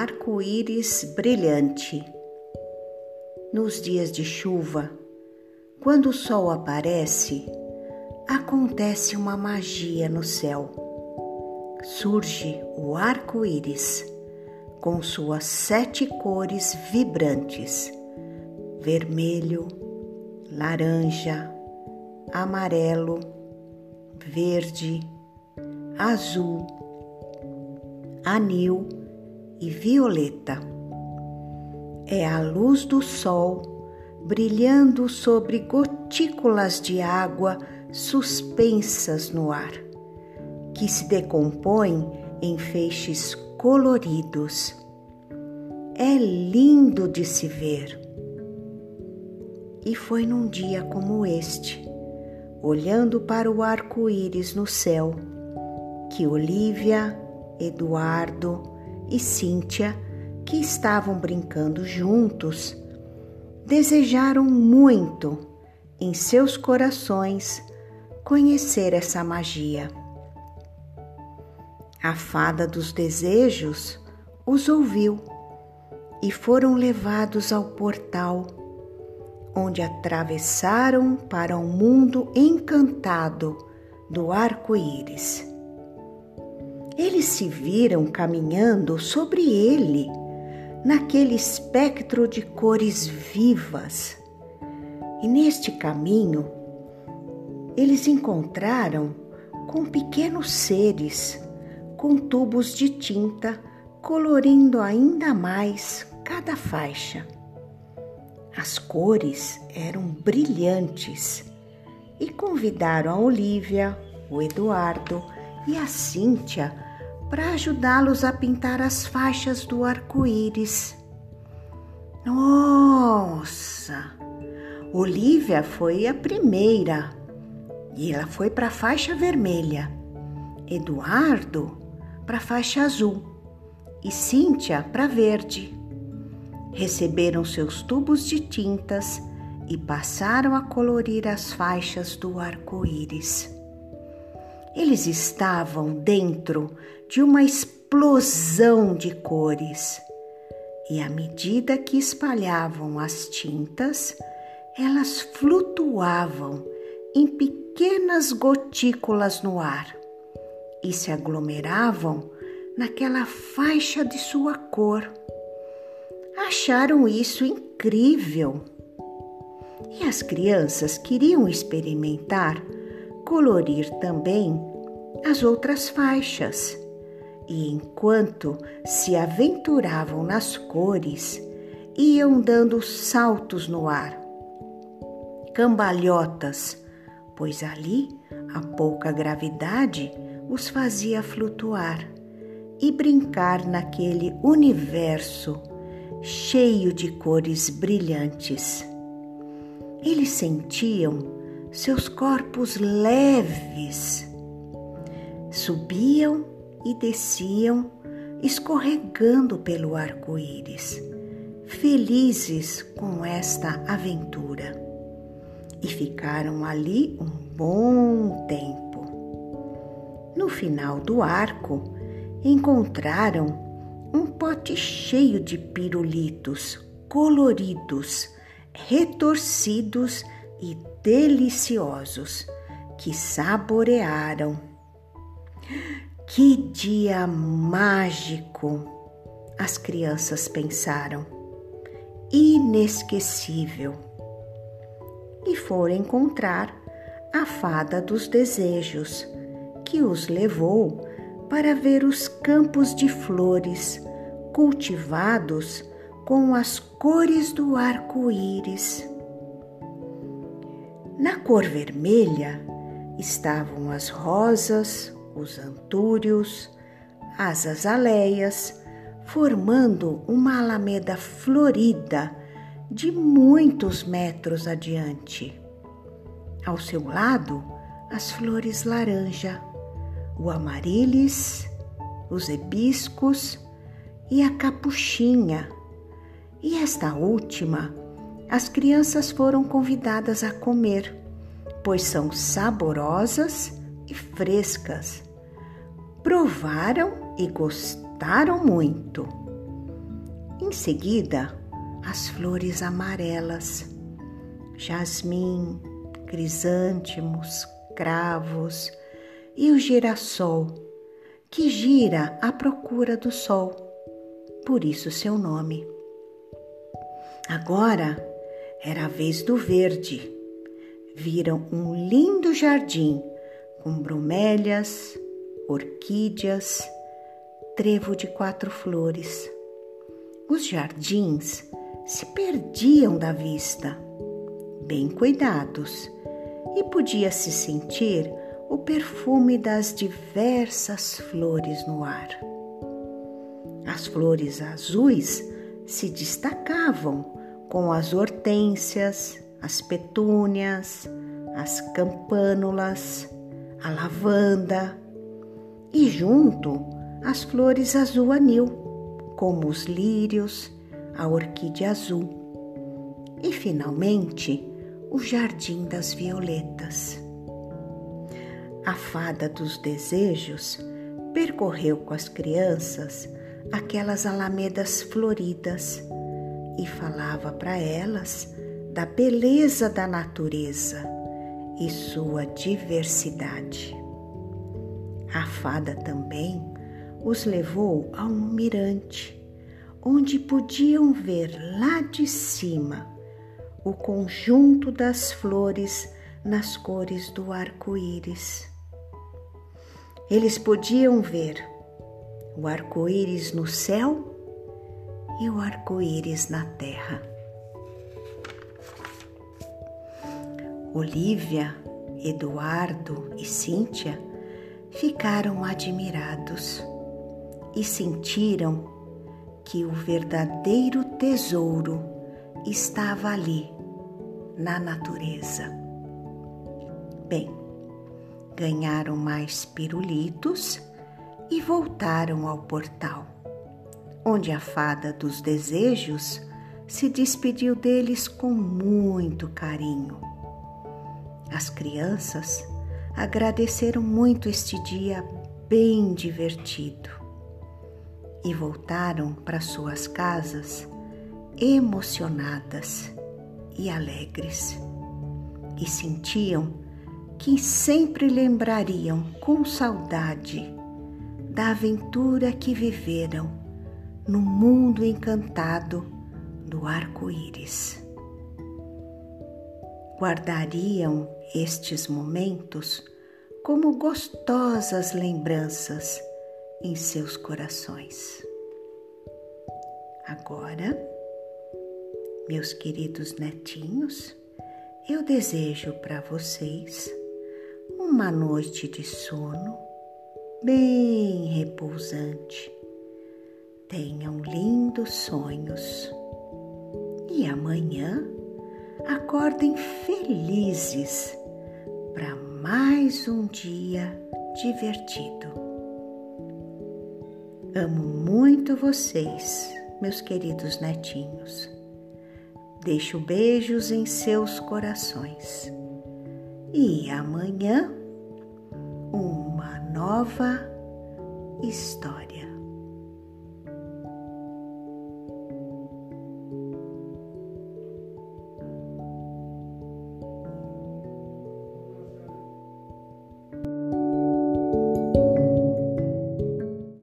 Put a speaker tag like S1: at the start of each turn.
S1: arco-íris brilhante. Nos dias de chuva, quando o sol aparece, acontece uma magia no céu. Surge o arco-íris com suas sete cores vibrantes: vermelho, laranja, amarelo, verde, azul, anil e violeta. É a luz do sol brilhando sobre gotículas de água suspensas no ar, que se decompõem em feixes coloridos. É lindo de se ver. E foi num dia como este, olhando para o arco-íris no céu, que Olivia, Eduardo e Cíntia, que estavam brincando juntos, desejaram muito em seus corações conhecer essa magia. A fada dos desejos os ouviu e foram levados ao portal, onde atravessaram para um mundo encantado do arco-íris. Eles se viram caminhando sobre ele, naquele espectro de cores vivas. E neste caminho, eles encontraram com pequenos seres com tubos de tinta colorindo ainda mais cada faixa. As cores eram brilhantes e convidaram a Olivia, o Eduardo e a Cíntia para ajudá-los a pintar as faixas do arco-íris. Nossa! Olivia foi a primeira e ela foi para a faixa vermelha. Eduardo para a faixa azul e Cíntia para verde. Receberam seus tubos de tintas e passaram a colorir as faixas do arco-íris. Eles estavam dentro de uma explosão de cores e, à medida que espalhavam as tintas, elas flutuavam em pequenas gotículas no ar e se aglomeravam naquela faixa de sua cor. Acharam isso incrível. E as crianças queriam experimentar colorir também as outras faixas. E enquanto se aventuravam nas cores, iam dando saltos no ar, cambalhotas, pois ali a pouca gravidade os fazia flutuar e brincar naquele universo cheio de cores brilhantes. Eles sentiam seus corpos leves subiam e desciam, escorregando pelo arco-íris, felizes com esta aventura. E ficaram ali um bom tempo. No final do arco, encontraram um pote cheio de pirulitos coloridos, retorcidos e deliciosos que saborearam. Que dia mágico! As crianças pensaram. Inesquecível. E foram encontrar a fada dos desejos, que os levou para ver os campos de flores cultivados com as cores do arco-íris. Na cor vermelha estavam as rosas, os antúrios, as azaleias, formando uma alameda florida de muitos metros adiante. Ao seu lado, as flores laranja, o amarilis, os hibiscos e a capuchinha. E esta última as crianças foram convidadas a comer, pois são saborosas e frescas. Provaram e gostaram muito. Em seguida, as flores amarelas, jasmim, crisântemos, cravos e o girassol, que gira à procura do sol, por isso seu nome. Agora era a vez do verde. Viram um lindo jardim com bromélias, orquídeas, trevo de quatro flores. Os jardins se perdiam da vista, bem cuidados, e podia-se sentir o perfume das diversas flores no ar. As flores azuis se destacavam com as hortênsias, as petúnias, as campânulas, a lavanda e junto as flores azul anil, como os lírios, a orquídea azul e finalmente o jardim das violetas. A fada dos desejos percorreu com as crianças aquelas alamedas floridas e falava para elas da beleza da natureza e sua diversidade. A fada também os levou a um mirante, onde podiam ver lá de cima o conjunto das flores nas cores do arco-íris. Eles podiam ver o arco-íris no céu e o arco-íris na terra. Olívia, Eduardo e Cíntia ficaram admirados e sentiram que o verdadeiro tesouro estava ali, na natureza. Bem, ganharam mais pirulitos e voltaram ao portal, onde a fada dos desejos se despediu deles com muito carinho. As crianças agradeceram muito este dia bem divertido e voltaram para suas casas emocionadas e alegres e sentiam que sempre lembrariam com saudade da aventura que viveram no mundo encantado do arco-íris. Guardariam estes momentos como gostosas lembranças em seus corações. Agora, meus queridos netinhos, eu desejo para vocês uma noite de sono bem repousante. Tenham lindos sonhos e amanhã acordem felizes para mais um dia divertido. Amo muito vocês, meus queridos netinhos. Deixo beijos em seus corações. E amanhã, uma nova história.